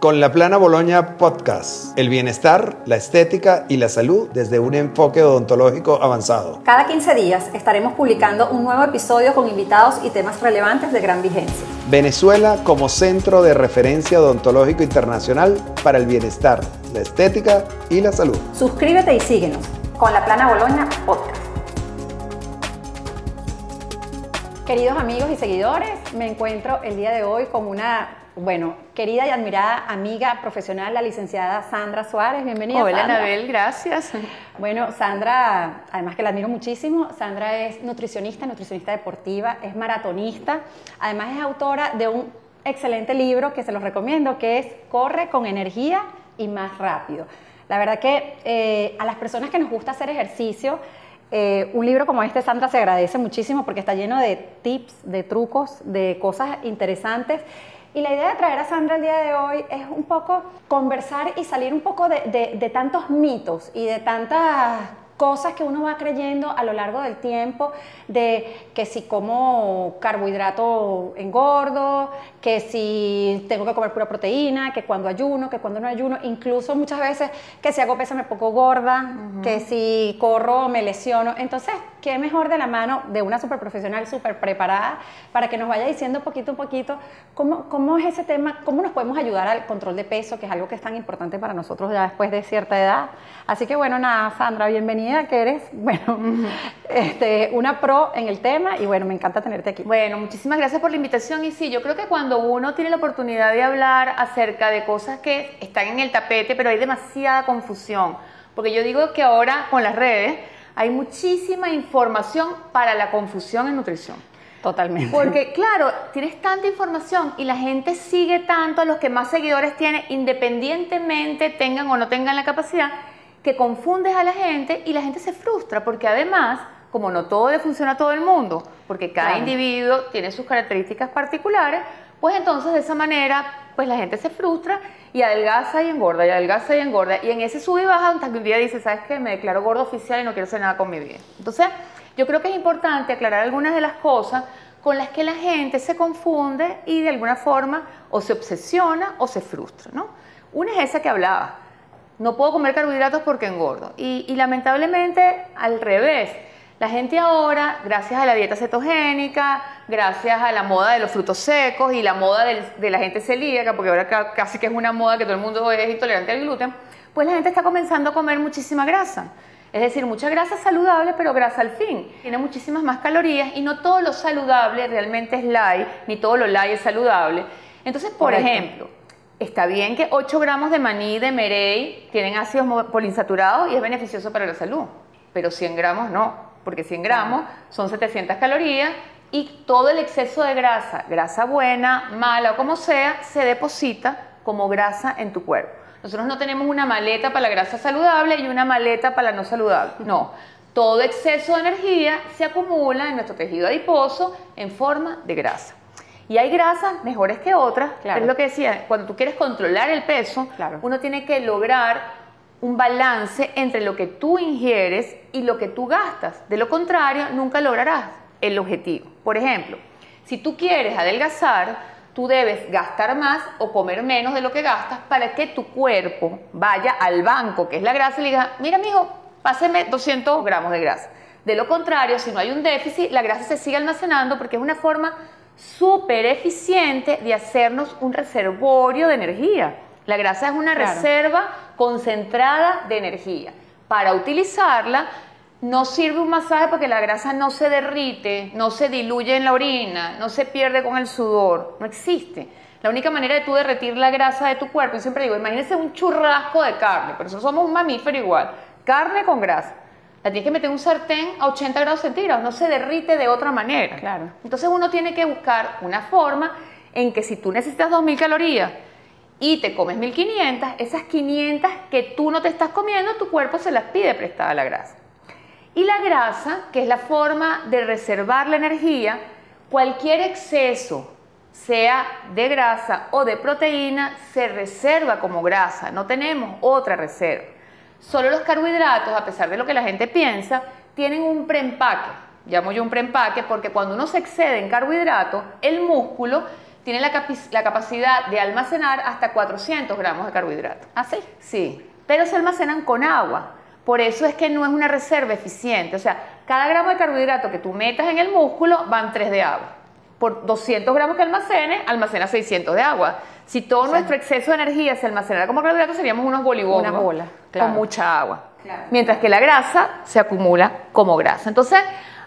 con la Plana Boloña Podcast. El bienestar, la estética y la salud desde un enfoque odontológico avanzado. Cada 15 días estaremos publicando un nuevo episodio con invitados y temas relevantes de gran vigencia. Venezuela como centro de referencia odontológico internacional para el bienestar, la estética y la salud. Suscríbete y síguenos con la Plana Boloña Podcast. Queridos amigos y seguidores, me encuentro el día de hoy con una bueno, querida y admirada amiga profesional, la licenciada Sandra Suárez. Bienvenida. Hola, Anabel, gracias. Bueno, Sandra, además que la admiro muchísimo, Sandra es nutricionista, nutricionista deportiva, es maratonista, además es autora de un excelente libro que se los recomiendo, que es Corre con energía y más rápido. La verdad que eh, a las personas que nos gusta hacer ejercicio, eh, un libro como este, Sandra, se agradece muchísimo porque está lleno de tips, de trucos, de cosas interesantes y la idea de traer a Sandra el día de hoy es un poco conversar y salir un poco de, de tantos mitos y de tantas cosas que uno va creyendo a lo largo del tiempo de que si como carbohidrato engordo, que si tengo que comer pura proteína, que cuando ayuno, que cuando no ayuno, incluso muchas veces que si hago pesa me pongo gorda, que si corro me lesiono. Entonces, ¿qué mejor de la mano de una super profesional súper preparada para que nos vaya diciendo poquito a poquito cómo, cómo es ese tema, cómo nos podemos ayudar al control de peso, que es algo que es tan importante para nosotros ya después de cierta edad? Así que bueno, nada, Sandra, bienvenida que eres, bueno, este, una pro en el tema y bueno, me encanta tenerte aquí. Bueno, muchísimas gracias por la invitación y sí, yo creo que cuando uno tiene la oportunidad de hablar acerca de cosas que están en el tapete, pero hay demasiada confusión, porque yo digo que ahora con las redes hay muchísima información para la confusión en nutrición. Totalmente. Porque claro, tienes tanta información y la gente sigue tanto a los que más seguidores tiene, independientemente tengan o no tengan la capacidad, que confundes a la gente y la gente se frustra porque además, como no todo le funciona a todo el mundo, porque cada individuo tiene sus características particulares, pues entonces de esa manera, pues la gente se frustra y adelgaza y engorda, y adelgaza y engorda. Y en ese sube y baja, hasta que un día dice, ¿sabes qué? Me declaro gordo oficial y no quiero hacer nada con mi vida. Entonces, yo creo que es importante aclarar algunas de las cosas con las que la gente se confunde y de alguna forma o se obsesiona o se frustra, ¿no? Una es esa que hablaba no puedo comer carbohidratos porque engordo. Y, lamentablemente al revés. La gente ahora, gracias a la dieta cetogénica, gracias a la moda de los frutos secos y la moda de la gente celíaca, porque ahora casi que es una moda que todo el mundo es intolerante al gluten, pues la gente está comenzando a comer muchísima grasa. Es decir, mucha grasa saludable, pero grasa al fin. Tiene muchísimas más calorías y no todo lo saludable realmente es light, ni todo lo light es saludable. Entonces, por ejemplo, Está bien que 8 gramos de maní de merey tienen ácidos poliinsaturados y es beneficioso para la salud, pero 100 gramos no, porque 100 gramos son 700 calorías y todo el exceso de grasa, grasa buena, mala o como sea, se deposita como grasa en tu cuerpo. Nosotros no tenemos una maleta para la grasa saludable y una maleta para la no saludable, no. Todo exceso de energía se acumula en nuestro tejido adiposo en forma de grasa. Y hay grasas mejores que otras, es lo que decía, cuando tú quieres controlar el peso, uno tiene que lograr un balance entre lo que tú ingieres y lo que tú gastas. De lo contrario, nunca lograrás el objetivo. Por ejemplo, si tú quieres adelgazar, tú debes gastar más o comer menos de lo que gastas para que tu cuerpo vaya al banco, que es la grasa, y le diga, mira, mijo, páseme 200 gramos de grasa. De lo contrario, si no hay un déficit, la grasa se sigue almacenando porque es una forma súper eficiente de hacernos un reservorio de energía. La grasa es una reserva concentrada de energía. Para utilizarla no sirve un masaje porque la grasa no se derrite, no se diluye en la orina, no se pierde con el sudor, no existe. La única manera de tú derretir la grasa de tu cuerpo, y siempre digo, imagínese un churrasco de carne, pero nosotros somos un mamífero igual, carne con grasa la tienes que meter en un sartén a 80 grados centígrados, no se derrite de otra manera. Claro. Entonces uno tiene que buscar una forma en que si tú necesitas 2.000 calorías y te comes 1.500, esas 500 que tú no te estás comiendo, tu cuerpo se las pide prestada la grasa. Y la grasa, que es la forma de reservar la energía, cualquier exceso, sea de grasa o de proteína, se reserva como grasa, no tenemos otra reserva. Solo los carbohidratos, a pesar de lo que la gente piensa, tienen un preempaque. Llamo yo un preempaque porque cuando uno se excede en carbohidratos, el músculo tiene la, la capacidad de almacenar hasta 400 gramos de carbohidratos. ¿Ah, sí? Sí, pero se almacenan con agua. Por eso es que no es una reserva eficiente. O sea, cada gramo de carbohidrato que tú metas en el músculo van 3 de agua. Por 200 gramos que almacene, almacena 600 de agua. Si todo nuestro exceso de energía se almacenara como carbohidrato, seríamos unos bolibongos Una bola, con mucha agua. Mientras que la grasa se acumula como grasa. Entonces,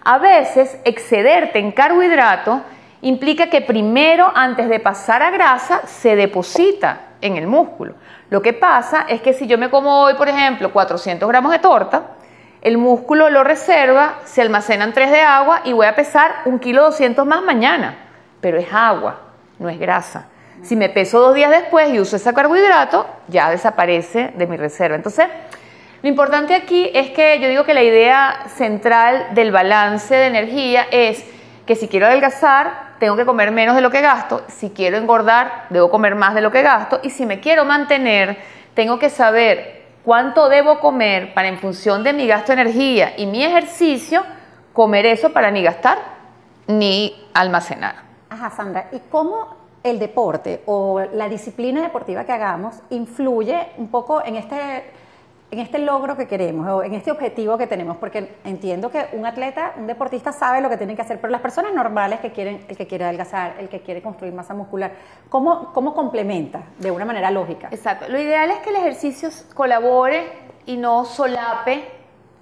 a veces excederte en carbohidrato implica que primero, antes de pasar a grasa, se deposita en el músculo. Lo que pasa es que si yo me como hoy, por ejemplo, 400 gramos de torta, el músculo lo reserva, se almacenan 3 de agua y voy a pesar un kilo 200 más mañana. Pero es agua, no es grasa. Si me peso dos días después y uso ese carbohidrato, ya desaparece de mi reserva. Entonces, lo importante aquí es que yo digo que la idea central del balance de energía es que si quiero adelgazar, tengo que comer menos de lo que gasto, si quiero engordar, debo comer más de lo que gasto, y si me quiero mantener, tengo que saber cuánto debo comer para en función de mi gasto de energía y mi ejercicio, comer eso para ni gastar ni almacenar. Ajá, Sandra, ¿y cómo el deporte o la disciplina deportiva que hagamos influye un poco en este en este logro que queremos o en este objetivo que tenemos, porque entiendo que un atleta, un deportista sabe lo que tiene que hacer, pero las personas normales que quieren, el que quiere adelgazar, el que quiere construir masa muscular, ¿cómo, cómo complementa de una manera lógica? Exacto. Lo ideal es que el ejercicio colabore y no solape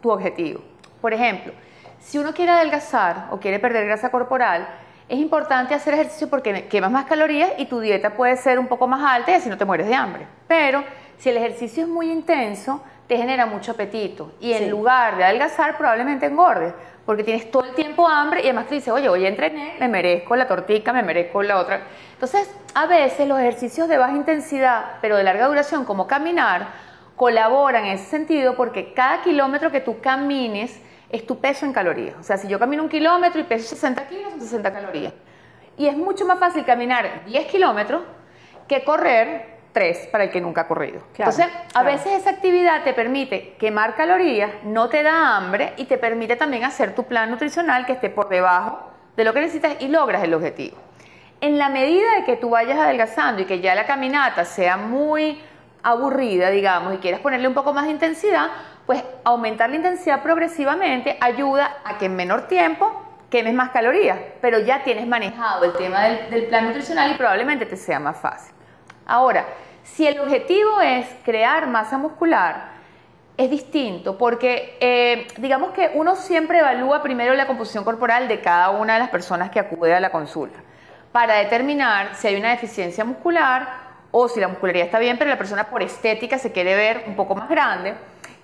tu objetivo. Por ejemplo, si uno quiere adelgazar o quiere perder grasa corporal, es importante hacer ejercicio porque quemas más calorías y tu dieta puede ser un poco más alta y así no te mueres de hambre. Pero si el ejercicio es muy intenso, te genera mucho apetito y en lugar de adelgazar probablemente engordes porque tienes todo el tiempo hambre y además te dices, oye, hoy entrené, me merezco la tortica, me merezco la otra. Entonces, a veces los ejercicios de baja intensidad, pero de larga duración, como caminar, colaboran en ese sentido porque cada kilómetro que tú camines es tu peso en calorías. O sea, si yo camino un kilómetro y peso 60 kilos, son 60 calorías. Y es mucho más fácil caminar 10 kilómetros que correr tres para el que nunca ha corrido. Entonces, a veces esa actividad te permite quemar calorías, no te da hambre y te permite también hacer tu plan nutricional que esté por debajo de lo que necesitas y logras el objetivo. En la medida de que tú vayas adelgazando y que ya la caminata sea muy aburrida, digamos, y quieras ponerle un poco más de intensidad, pues aumentar la intensidad progresivamente ayuda a que en menor tiempo quemes más calorías, pero ya tienes manejado el tema del, del plan nutricional y probablemente te sea más fácil. Ahora, si el objetivo es crear masa muscular, es distinto porque eh, digamos que uno siempre evalúa primero la composición corporal de cada una de las personas que acude a la consulta para determinar si hay una deficiencia muscular o si la muscularía está bien, pero la persona por estética se quiere ver un poco más grande.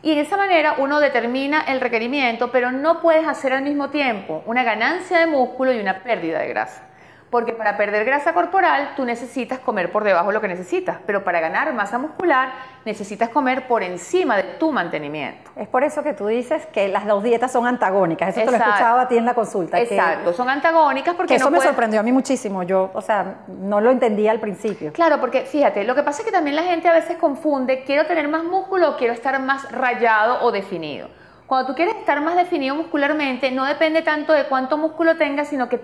Y en esa manera uno determina el requerimiento, pero no puedes hacer al mismo tiempo una ganancia de músculo y una pérdida de grasa. Porque para perder grasa corporal tú necesitas comer por debajo de lo que necesitas, pero para ganar masa muscular necesitas comer por encima de tu mantenimiento. Es por eso que tú dices que las dos dietas son antagónicas. Eso te lo he escuchado a ti en la consulta. Exacto, son antagónicas porque... eso me sorprendió a mí muchísimo. Yo, o sea, no lo entendía al principio. Claro, porque fíjate, lo que pasa es que también la gente a veces confunde, quiero tener más músculo o quiero estar más rayado o definido. Cuando tú quieres estar más definido muscularmente, no depende tanto de cuánto músculo tengas, sino que,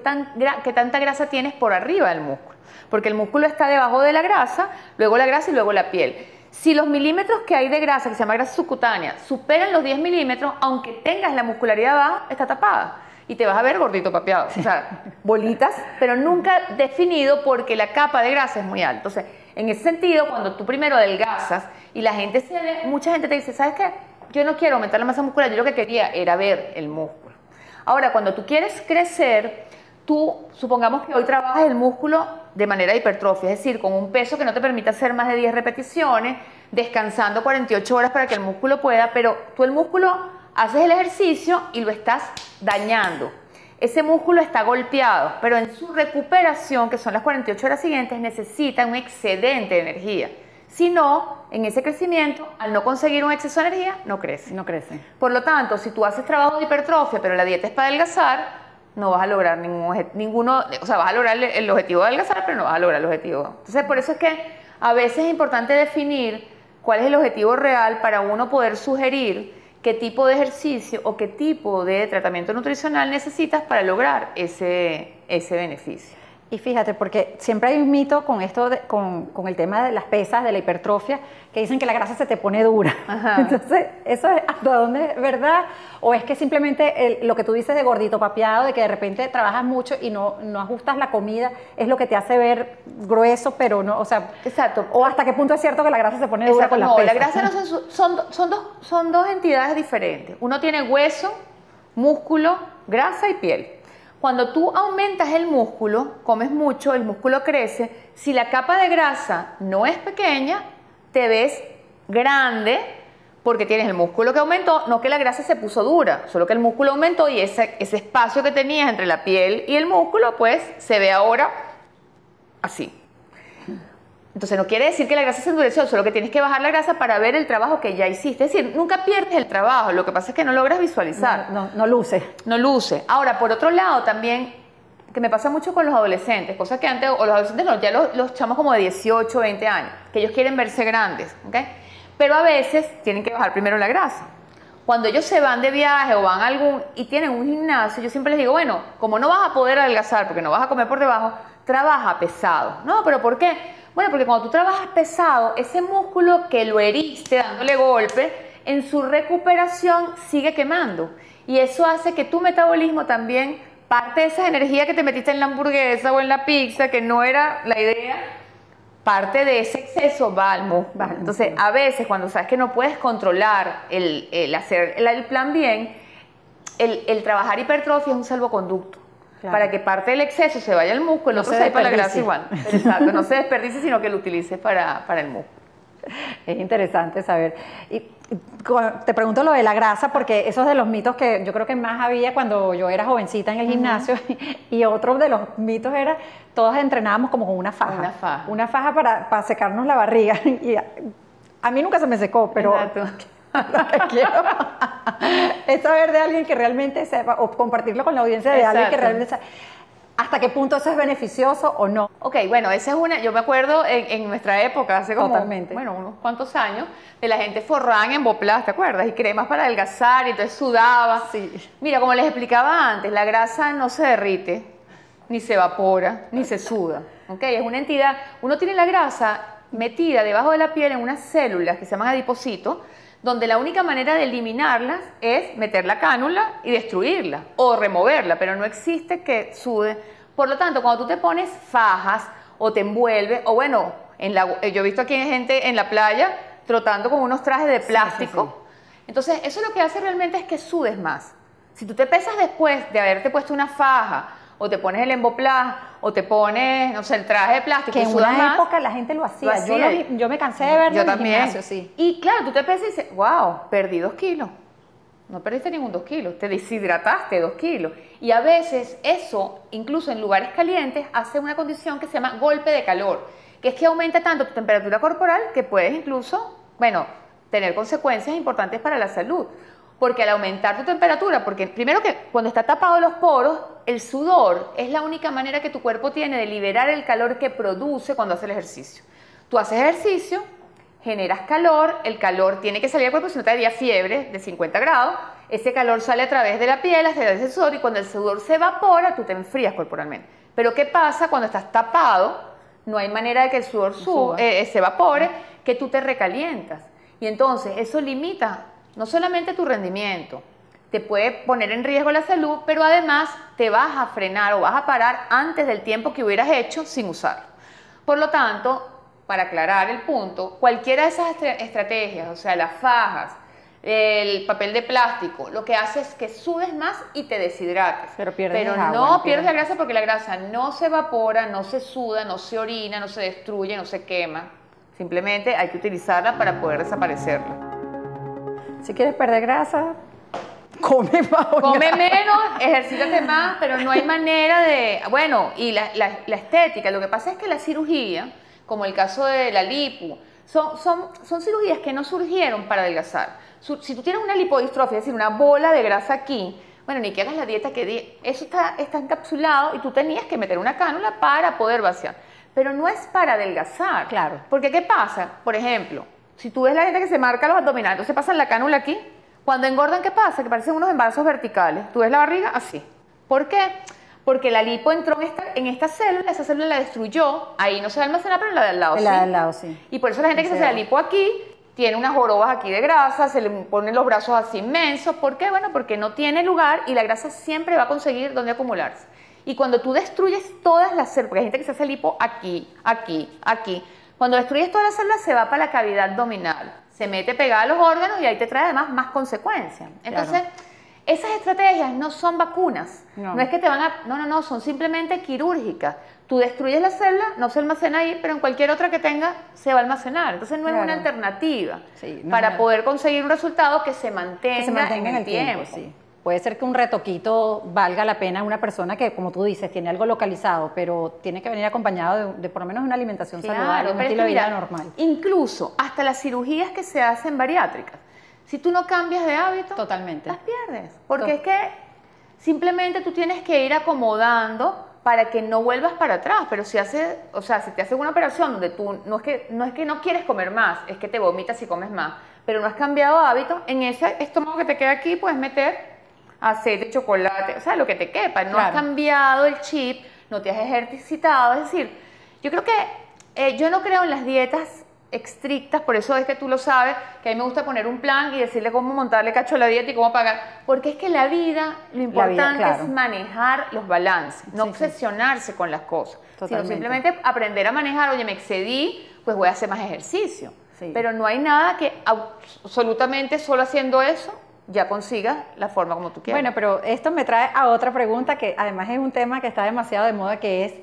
que tanta grasa tienes por arriba del músculo. Porque el músculo está debajo de la grasa, luego la grasa y luego la piel. Si los milímetros que hay de grasa, que se llama grasa subcutánea, superan los 10 milímetros, aunque tengas la muscularidad baja, está tapada. Y te vas a ver gordito papeado. O sea, bolitas, pero nunca definido porque la capa de grasa es muy alta. Entonces, en ese sentido, cuando tú primero adelgazas y la gente se ve, mucha gente te dice, ¿sabes qué? Yo no quiero aumentar la masa muscular, yo lo que quería era ver el músculo. Ahora, cuando tú quieres crecer, tú supongamos que hoy trabajas el músculo de manera hipertrofia, es decir, con un peso que no te permite hacer más de 10 repeticiones, descansando 48 horas para que el músculo pueda, pero tú el músculo haces el ejercicio y lo estás dañando. Ese músculo está golpeado, pero en su recuperación, que son las 48 horas siguientes, necesita un excedente de energía. Si no, en ese crecimiento, al no conseguir un exceso de energía, no crece. No crece. Por lo tanto, si tú haces trabajo de hipertrofia, pero la dieta es para adelgazar, no vas a lograr ningún, ninguno, o sea, vas a lograr el objetivo de adelgazar, pero no vas a lograr el objetivo. Entonces, por eso es que a veces es importante definir cuál es el objetivo real para uno poder sugerir qué tipo de ejercicio o qué tipo de tratamiento nutricional necesitas para lograr ese, ese beneficio. Y fíjate, porque siempre hay un mito con esto, con, con, el tema de las pesas, de la hipertrofia, que dicen que la grasa se te pone dura. Entonces, ¿eso es hasta dónde es verdad? ¿O es que simplemente lo que tú dices de gordito papeado, de que de repente trabajas mucho y no, no ajustas la comida, es lo que te hace ver grueso, pero no, o sea... Exacto. ¿O hasta qué punto es cierto que la grasa se pone dura con las no, pesas? la grasa no son, son, son, dos, son dos entidades diferentes. Uno tiene hueso, músculo, grasa y piel. Cuando tú aumentas el músculo, comes mucho, el músculo crece, si la capa de grasa no es pequeña, te ves grande porque tienes el músculo que aumentó, no que la grasa se puso dura, solo que el músculo aumentó y ese, ese espacio que tenías entre la piel y el músculo, pues se ve ahora así. Entonces no quiere decir que la grasa se endureció, solo que tienes que bajar la grasa para ver el trabajo que ya hiciste. Es decir, nunca pierdes el trabajo, lo que pasa es que no logras visualizar. No, no, luce. No luce. Ahora, por otro lado, también, que me pasa mucho con los adolescentes, cosas que antes, o los adolescentes no, ya los, los chamos como de 18, 20 años, que ellos quieren verse grandes, ¿ok? Pero a veces tienen que bajar primero la grasa. Cuando ellos se van de viaje o van a algún y tienen un gimnasio, yo siempre les digo, bueno, como no vas a poder adelgazar porque no vas a comer por debajo, trabaja pesado. No, pero ¿por qué? Bueno, porque cuando tú trabajas pesado, ese músculo que lo heriste dándole golpe, en su recuperación sigue quemando. Y eso hace que tu metabolismo también, parte de esa energía que te metiste en la hamburguesa o en la pizza, que no era la idea, parte de ese exceso va al músculo. Entonces, a veces cuando sabes que no puedes controlar el, hacer el, plan bien, el, el trabajar hipertrofia es un salvoconducto para que parte del exceso se vaya al músculo, el otro se, para la grasa igual. Exacto, no se desperdice, sino que lo utilice para, para el músculo. Es interesante saber. Y te pregunto lo de la grasa, porque eso es de los mitos que yo creo que más había cuando yo era jovencita en el gimnasio. Y otro de los mitos era, todos entrenábamos como con una faja. Una faja. Una faja para, para secarnos la barriga. Y a, mí nunca se me secó, pero lo que quiero es saber de alguien que realmente sepa, o compartirlo con la audiencia de alguien que realmente sepa hasta qué punto eso es beneficioso o no. Ok, bueno, esa es una, yo me acuerdo en, nuestra época, hace como, bueno, unos cuantos años, de la gente forrada en emboplas, ¿te acuerdas? Y cremas para adelgazar, y entonces sudaba. Sí. Mira, como les explicaba antes, la grasa no se derrite, ni se evapora, ni se suda, ¿ok? Es una entidad, uno tiene la grasa metida debajo de la piel en unas células que se llaman adipocitos, donde la única manera de eliminarlas es meter la cánula y destruirla o removerla, pero no existe que sude. Por lo tanto, cuando tú te pones fajas o te envuelves, o bueno, en la, eh, yo he visto aquí gente en la playa trotando con unos trajes de plástico, entonces eso lo que hace realmente es que sudes más. Si tú te pesas después de haberte puesto una faja o te pones el emboplas, o te pones, no sé, el traje de plástico. Que en una época la gente lo hacía. Yo, me cansé de verlo yo también. sí. Y claro, tú te pesas y dices, wow, perdí dos kilos. No perdiste ningún dos kilos, te deshidrataste dos kilos. Y a veces eso, incluso en lugares calientes, hace una condición que se llama golpe de calor, que es que aumenta tanto tu temperatura corporal que puedes incluso, bueno, tener consecuencias importantes para la salud. Porque al aumentar tu temperatura, porque primero que cuando está tapado los poros, el sudor es la única manera que tu cuerpo tiene de liberar el calor que produce cuando hace el ejercicio. Tú haces ejercicio, generas calor, el calor tiene que salir del cuerpo, si no te daría fiebre de 50 grados, ese calor sale a través de la piel, hacia el sudor, y cuando el sudor se evapora, tú te enfrías corporalmente. Pero ¿qué pasa cuando estás tapado? No hay manera de que el sudor eh, se evapore, que tú te recalientas. Y entonces eso limita no solamente tu rendimiento, te puede poner en riesgo la salud, pero además te vas a frenar o vas a parar antes del tiempo que hubieras hecho sin usarlo. Por lo tanto, para aclarar el punto, cualquiera de esas estrategias, o sea, las fajas, el papel de plástico, lo que hace es que subes más y te deshidrates. Pero pierdes Pero no pierdes la grasa porque la grasa no se evapora, no se suda, no se orina, no se destruye, no se quema. Simplemente hay que utilizarla para poder desaparecerla. Si quieres perder grasa, come más. Come menos, ejercítate más, pero no hay manera de... Bueno, y la, estética, lo que pasa es que la cirugía, como el caso de la lipo, son, son, son cirugías que no surgieron para adelgazar. Si tú tienes una lipodistrofia, es decir, una bola de grasa aquí, bueno, ni que hagas la dieta que eso está, está encapsulado y tú tenías que meter una cánula para poder vaciar. Pero no es para adelgazar. Claro. Porque ¿qué pasa? Por ejemplo, si tú ves la gente que se marca los abdominales, entonces pasan la cánula aquí. Cuando engordan, ¿qué pasa? Que parecen unos embarazos verticales. Tú ves la barriga así. ¿Por qué? Porque la lipo entró en esta, en esta célula, esa célula la destruyó, ahí no se va a almacenar, pero en la de al lado El sí. de al lado, sí. Y por eso la gente que se hace la lipo aquí tiene unas jorobas aquí de grasa, se le ponen los brazos así inmensos. ¿Por qué? Bueno, porque no tiene lugar y la grasa siempre va a conseguir dónde acumularse. Y cuando tú destruyes todas las células, porque hay gente que se hace lipo aquí, aquí, aquí, cuando destruyes todas las células se va para la cavidad abdominal, se mete pegada a los órganos y ahí te trae además más consecuencias. Entonces, esas estrategias no son vacunas, No. no. es que te van a, no, no, no, son simplemente quirúrgicas. Tú destruyes la célula, no se almacena ahí, pero en cualquier otra que tenga se va a almacenar. Entonces no es una alternativa Sí, no para poder conseguir un resultado que se mantenga, que se mantenga en el tiempo, sí. Puede ser que un retoquito valga la pena a una persona que, como tú dices, tiene algo localizado, pero tiene que venir acompañado de, de por lo menos una alimentación saludable, un estilo de vida normal. incluso hasta las cirugías que se hacen bariátricas, si tú no cambias de hábito, Totalmente. las pierdes. Porque es que simplemente tú tienes que ir acomodando para que no vuelvas para atrás. Pero si hace, o sea, si te hacen una operación donde tú no es que no es que no quieres comer más, es que te vomitas si comes más, pero no has cambiado hábito, en ese estómago que te queda aquí puedes meter aceite, chocolate, o sea, lo que te quepa. No has cambiado el chip, no te has ejercitado. Es decir, yo creo que eh, yo no creo en las dietas estrictas, por eso es que tú lo sabes, que a mí me gusta poner un plan y decirle cómo montarle cacho a la dieta y cómo pagar, porque es que la vida, lo importante claro. es manejar los balances, no Sí, sí. obsesionarse con las cosas, Totalmente. sino simplemente aprender a manejar, oye, me excedí, pues voy a hacer más ejercicio. Sí. Pero no hay nada que absolutamente solo haciendo eso ya consigas la forma como tú quieras. Bueno, pero esto me trae a otra pregunta que además es un tema que está demasiado de moda, que es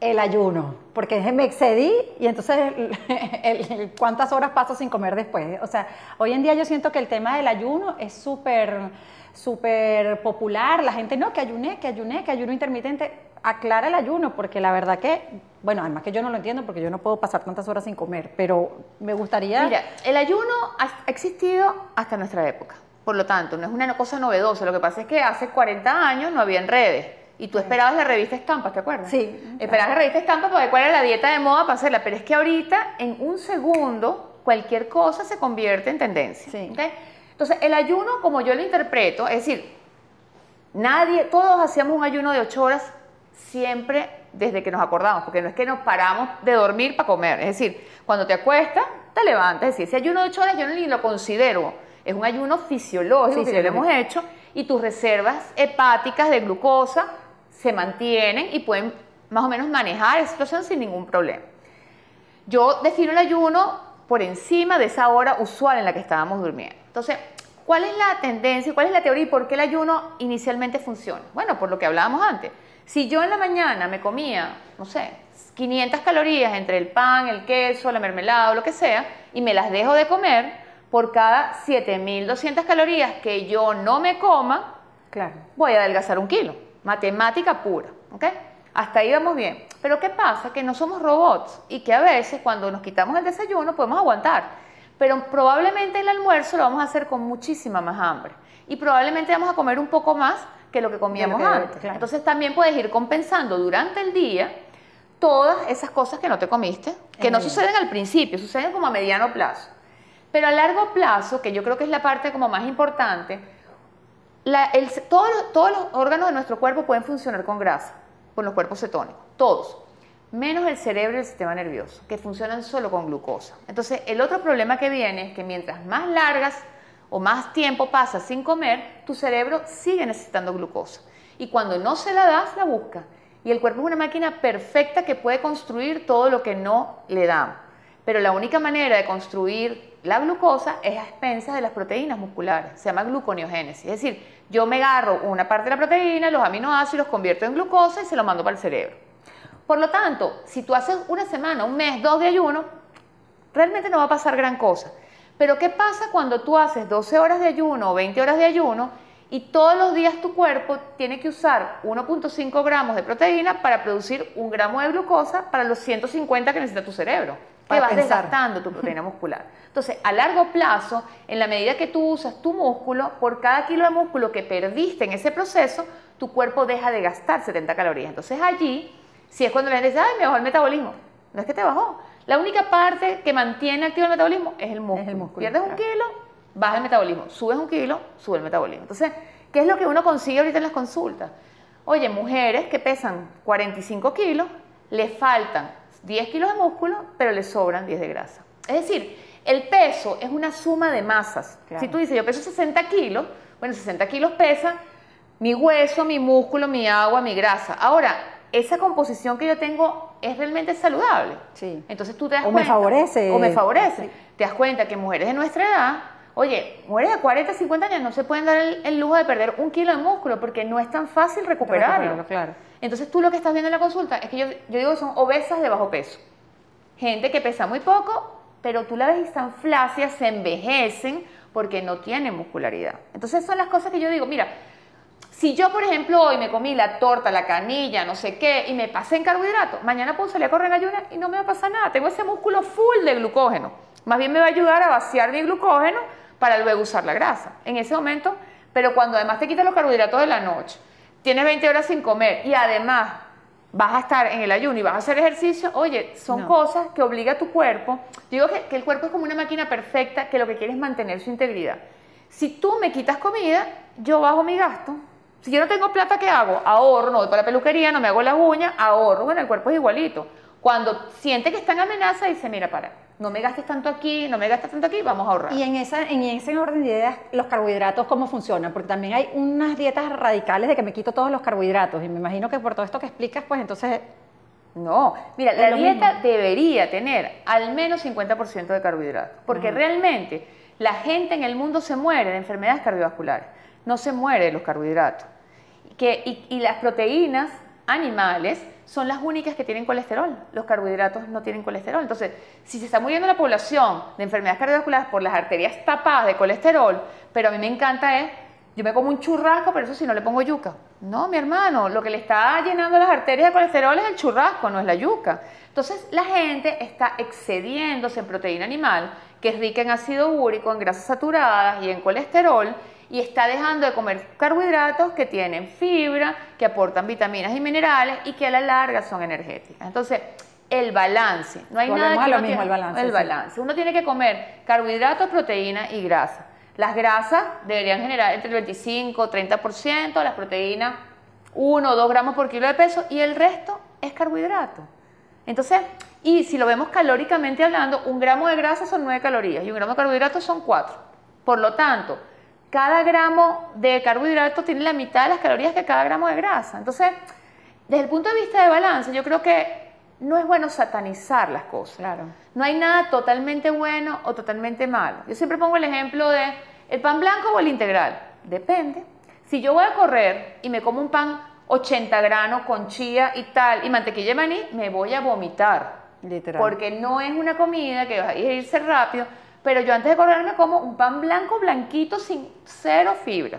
el ayuno, porque me excedí y entonces el- el- el- cuántas horas paso sin comer después. O sea, hoy en día yo siento que el tema del ayuno es súper, súper popular. La gente no, que ayuné, que ayuné, que ayuno intermitente. Aclara el ayuno, porque la verdad que, bueno, además que yo no lo entiendo porque yo no puedo pasar tantas horas sin comer, pero me gustaría... Mira, el ayuno ha existido hasta nuestra época. Por lo tanto, no es una cosa novedosa. Lo que pasa es que hace 40 años no había redes. Y tú esperabas la revista Estampas, ¿te acuerdas? Sí, Esperabas la revista Estampas para ver cuál era la dieta de moda para hacerla. Pero es que ahorita, en un segundo, cualquier cosa se convierte en tendencia. Sí. Entonces, el ayuno, como yo lo interpreto, es decir, nadie, todos hacíamos un ayuno de 8 horas siempre desde que nos acordamos, porque no es que nos paramos de dormir para comer. Es decir, cuando te acuestas, te levantas. Es decir, ese ayuno de 8 horas yo ni lo considero. Es un ayuno fisiológico que ya lo hemos hecho y tus reservas hepáticas de glucosa se mantienen y pueden más o menos manejar esa situación sin ningún problema. Yo defino el ayuno por encima de esa hora usual en la que estábamos durmiendo. Entonces, ¿cuál es la tendencia, cuál es la teoría y por qué el ayuno inicialmente funciona? Bueno, por lo que hablábamos antes. Si yo en la mañana me comía, no sé, 500 calorías entre el pan, el queso, la mermelada o lo que sea, y me las dejo de comer, por cada 7200 calorías que yo no me coma, Claro. voy a adelgazar un kilo. Matemática pura, ¿ok? Hasta ahí vamos bien. Pero ¿qué pasa? Que no somos robots y que a veces cuando nos quitamos el desayuno podemos aguantar. Pero probablemente el almuerzo lo vamos a hacer con muchísima más hambre. Y probablemente vamos a comer un poco más que lo que comíamos que- antes. claro. Entonces también puedes ir compensando durante el día todas esas cosas que no te comiste, que no suceden al principio, suceden como a mediano plazo. Pero a largo plazo, que yo creo que es la parte como más importante, el- todos los órganos de nuestro cuerpo pueden funcionar con grasa, con los cuerpos cetónicos, todos, menos el cerebro y el sistema nervioso, que funcionan solo con glucosa. Entonces, el otro problema que viene es que mientras más largas o más tiempo pasas sin comer, tu cerebro sigue necesitando glucosa. Y cuando no se la das, la busca. Y el cuerpo es una máquina perfecta que puede construir todo lo que no le damos. Pero la única manera de construir la glucosa es a expensas de las proteínas musculares. Se llama gluconeogénesis. Es decir, yo me agarro una parte de la proteína, los aminoácidos, los convierto en glucosa y se lo mando para el cerebro. Por lo tanto, si tú haces una semana, un mes, dos de ayuno, realmente no va a pasar gran cosa. Pero ¿qué pasa cuando tú haces 12 horas de ayuno o 20 horas de ayuno y todos los días tu cuerpo tiene que usar 1.5 gramos de proteína para producir un gramo de glucosa para los 150 que necesita tu cerebro? Que Para vas pensar. desgastando tu proteína muscular. Entonces, a largo plazo, en la medida que tú usas tu músculo, por cada kilo de músculo que perdiste en ese proceso, tu cuerpo deja de gastar 70 calorías. Entonces allí, si es cuando la gente dice, ay, me bajó el metabolismo. No es que te bajó. La única parte que mantiene activo el metabolismo es el músculo. Es el músculo, Pierdes un kilo, baja el metabolismo. Subes un kilo, sube el metabolismo. Entonces, ¿qué es lo que uno consigue ahorita en las consultas? Oye, mujeres que pesan 45 kilos, les faltan 10 kilos de músculo, pero les sobran 10 de grasa. Es decir, el peso es una suma de masas. Si tú dices, yo peso 60 kilos, bueno, 60 kilos pesa mi hueso, mi músculo, mi agua, mi grasa. Ahora, esa composición que yo tengo es realmente saludable. Sí. Entonces tú te das o cuenta. me favorece. O me favorece. Te das cuenta que mujeres de nuestra edad, oye, mujeres de 40, 50 años no se pueden dar el, lujo de perder un kilo de músculo porque no es tan fácil recuperarlo. Claro. Entonces tú lo que estás viendo en la consulta es que yo, digo que son obesas de bajo peso. Gente que pesa muy poco, pero tú la ves y están flácidas, se envejecen porque no tienen muscularidad. Entonces son las cosas que yo digo, mira, si yo, por ejemplo, hoy me comí la torta, la canilla, no sé qué, y me pasé en carbohidratos, mañana puedo salir a correr en ayunas y no me va a pasar nada. Tengo ese músculo full de glucógeno. Más bien me va a ayudar a vaciar mi glucógeno para luego usar la grasa. En ese momento, pero cuando además te quitas los carbohidratos de la noche, tienes 20 horas sin comer y además vas a estar en el ayuno y vas a hacer ejercicio, oye, son cosas que obliga a tu cuerpo. Digo que, que el cuerpo es como una máquina perfecta que lo que quiere es mantener su integridad. Si tú me quitas comida, yo bajo mi gasto. Si yo no tengo plata, ¿qué hago? Ahorro, no voy para la peluquería, no me hago las uñas, ahorro. Bueno, el cuerpo es igualito. Cuando siente que está en amenaza, dice, mira, para, no me gastes tanto aquí, no me gastes tanto aquí, vamos a ahorrar. Y en, esa, en ese orden de ideas, los carbohidratos, ¿cómo funcionan? Porque también hay unas dietas radicales de que me quito todos los carbohidratos. Y me imagino que por todo esto que explicas, pues entonces... No, mira, la dieta debería tener al menos 50% de carbohidratos. Porque realmente la gente en el mundo se muere de enfermedades cardiovasculares. No se muere de los carbohidratos que, y, las proteínas animales son las únicas que tienen colesterol. Los carbohidratos no tienen colesterol. Entonces, si se está muriendo la población de enfermedades cardiovasculares por las arterias tapadas de colesterol, pero a mí me encanta es, yo me como un churrasco, pero eso sí, no le pongo yuca. No, mi hermano, lo que le está llenando las arterias de colesterol es el churrasco, no es la yuca. Entonces, la gente está excediéndose en proteína animal, que es rica en ácido úrico, en grasas saturadas y en colesterol, y está dejando de comer carbohidratos que tienen fibra, que aportan vitaminas y minerales y que a la larga son energéticas. Entonces, el balance, no hay nada que lo mismo, el balance. El balance. Uno tiene que comer carbohidratos, proteína y grasa. Las grasas deberían generar entre el 25 y 30%, las proteínas 1 o 2 gramos por kilo de peso y el resto es carbohidrato. Entonces, y si lo vemos calóricamente hablando, un gramo de grasa son 9 calorías y un gramo de carbohidratos son 4. Por lo tanto, cada gramo de carbohidrato tiene la mitad de las calorías que cada gramo de grasa. Entonces, desde el punto de vista de balance, yo creo que no es bueno satanizar las cosas. Claro. No hay nada totalmente bueno o totalmente malo. Yo siempre pongo el ejemplo de el pan blanco o el integral. Depende. Si yo voy a correr y me como un pan 80 granos con chía y tal y mantequilla de maní, me voy a vomitar. Literal. Porque no es una comida que va a irse rápido pero yo antes de correr me como un pan blanco blanquito sin cero fibra,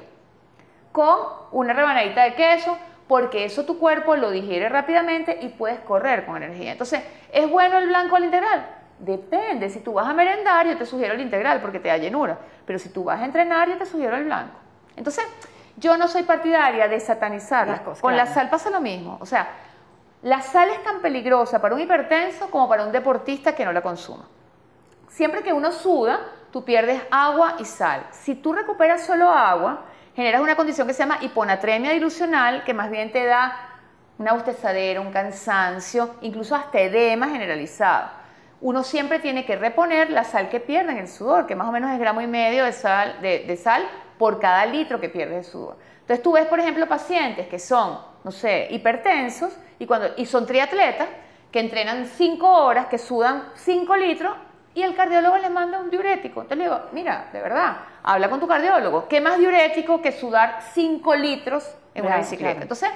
con una rebanadita de queso, porque eso tu cuerpo lo digiere rápidamente y puedes correr con energía. Entonces, ¿es bueno el blanco al integral? Depende, si tú vas a merendar, yo te sugiero el integral porque te da llenura, pero si tú vas a entrenar, yo te sugiero el blanco. Entonces, yo no soy partidaria de satanizar las cosas. Con la sal pasa lo mismo. O sea, la sal es tan peligrosa para un hipertenso como para un deportista que no la consuma. Siempre que uno suda, tú pierdes agua y sal. Si tú recuperas solo agua, generas una condición que se llama hiponatremia dilucional, que más bien te da una bostezadera, un cansancio, incluso hasta edema generalizado. Uno siempre tiene que reponer la sal que pierde en el sudor, que más o menos es gramo y medio de sal, de, sal por cada litro que pierde de sudor. Entonces tú ves, por ejemplo, pacientes que son, no sé, hipertensos y, cuando, y son triatletas, que entrenan 5 horas, que sudan 5 litros y el cardiólogo le manda un diurético. Entonces le digo, mira, de verdad, habla con tu cardiólogo. ¿Qué más diurético que sudar 5 litros en una bicicleta? Entonces,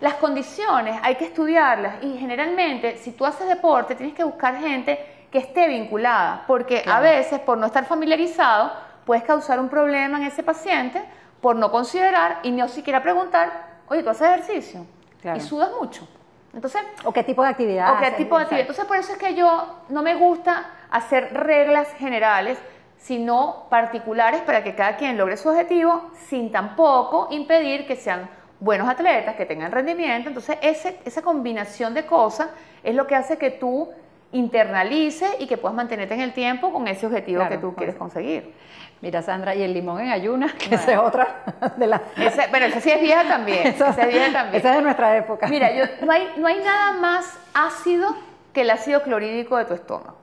las condiciones hay que estudiarlas y generalmente si tú haces deporte tienes que buscar gente que esté vinculada, porque a veces por no estar familiarizado puedes causar un problema en ese paciente por no considerar y no siquiera preguntar, oye, ¿tú haces ejercicio? Y sudas mucho. Entonces, ¿O qué tipo de actividad? ¿O qué tipo de actividad? Entonces, por eso es que yo no me gusta hacer reglas generales, sino particulares para que cada quien logre su objetivo sin tampoco impedir que sean buenos atletas, que tengan rendimiento. Entonces, ese, esa combinación de cosas es lo que hace que tú internalice y que puedas mantenerte en el tiempo con ese objetivo Claro, que tú quieres conseguir. Mira, Sandra, y el limón en ayunas, que esa es otra de las... Pero esa sí es vieja también. Esa- Esa es vieja también. esa es de nuestra época. Mira, yo, no, hay, no hay nada más ácido que el ácido clorhídrico de tu estómago.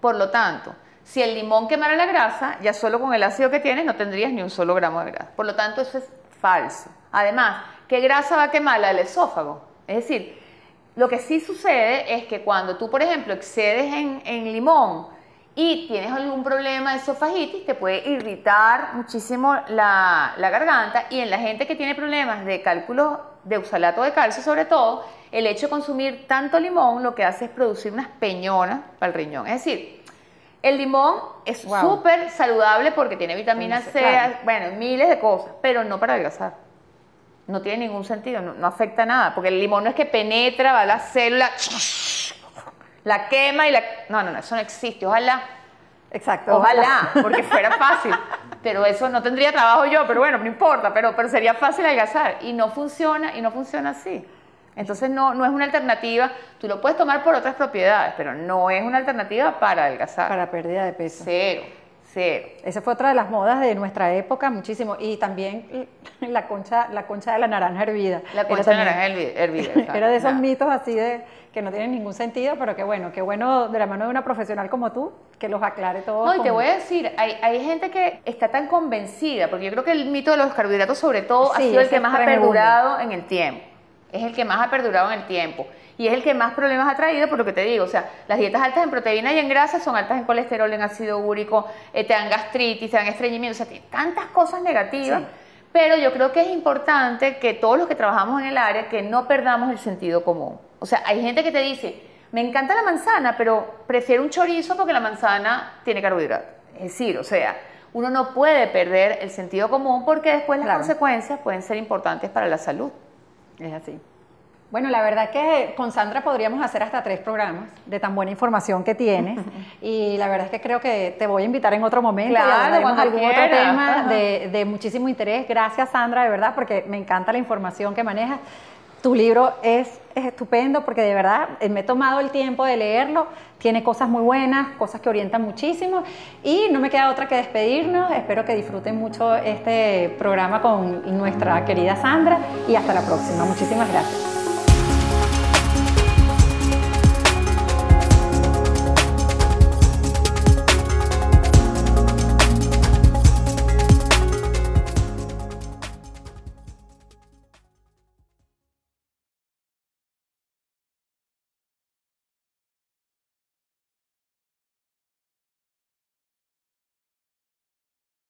Por lo tanto, si el limón quemara la grasa, ya solo con el ácido que tienes no tendrías ni un solo gramo de grasa. Por lo tanto, eso es falso. Además, ¿qué grasa va a quemar la del esófago? Es decir, lo que sí sucede es que cuando tú, por ejemplo, excedes en, en limón y tienes algún problema de esofagitis, te puede irritar muchísimo la, la garganta y en la gente que tiene problemas de cálculo de oxalato de calcio, sobre todo, el hecho de consumir tanto limón lo que hace es producir unas peñonas para el riñón. Es decir, el limón es Wow. súper saludable porque tiene vitamina C, claro. bueno, miles de cosas, pero no para adelgazar. No tiene ningún sentido, no, no afecta nada, porque el limón no es que penetra, va a la célula, la quema y la... No, no, no, eso no existe, ojalá. Exacto. Ojalá, porque fuera fácil. Pero eso no tendría trabajo yo, pero bueno, no importa, pero, pero sería fácil adelgazar. Y no funciona, y no funciona así. Entonces no, no es una alternativa. Tú lo puedes tomar por otras propiedades, pero no es una alternativa para adelgazar. Para pérdida de peso. Cero, cero. Esa fue otra de las modas de nuestra época, muchísimo. Y también la concha, la concha de la naranja hervida. La concha de también- naranja hervi- hervida. exacto. Era de esos Nada. mitos así de que no tienen ningún sentido, pero que bueno, qué bueno de la mano de una profesional como tú que los aclare todos. No, y te voy a decir, hay, hay gente que está tan convencida, porque yo creo que el mito de los carbohidratos sobre todo ha Sí, sido el que más ha perdurado en el tiempo. Es el que más ha perdurado en el tiempo. Y es el que más problemas ha traído, por lo que te digo. O sea, las dietas altas en proteína y en grasa son altas en colesterol, en ácido úrico, eh, te dan gastritis, te dan estreñimiento, o sea, tiene tantas cosas negativas. Sí. Pero yo creo que es importante que todos los que trabajamos en el área, que no perdamos el sentido común. O sea, hay gente que te dice, me encanta la manzana, pero prefiero un chorizo porque la manzana tiene carbohidratos. Es decir, o sea, uno no puede perder el sentido común porque después las Claro. consecuencias pueden ser importantes para la salud. Es así. Bueno, la verdad que con Sandra podríamos hacer hasta tres programas de tan buena información que tienes. y la verdad es que creo que te voy a invitar en otro momento Claro, cuando algún otro tema de, de muchísimo interés. Gracias, Sandra, de verdad, porque me encanta la información que manejas. Tu libro es, es estupendo porque de verdad eh, me he tomado el tiempo de leerlo. Tiene cosas muy buenas, cosas que orientan muchísimo. Y no me queda otra que despedirnos. Espero que disfruten mucho este programa con nuestra querida Sandra y hasta la próxima. Muchísimas gracias.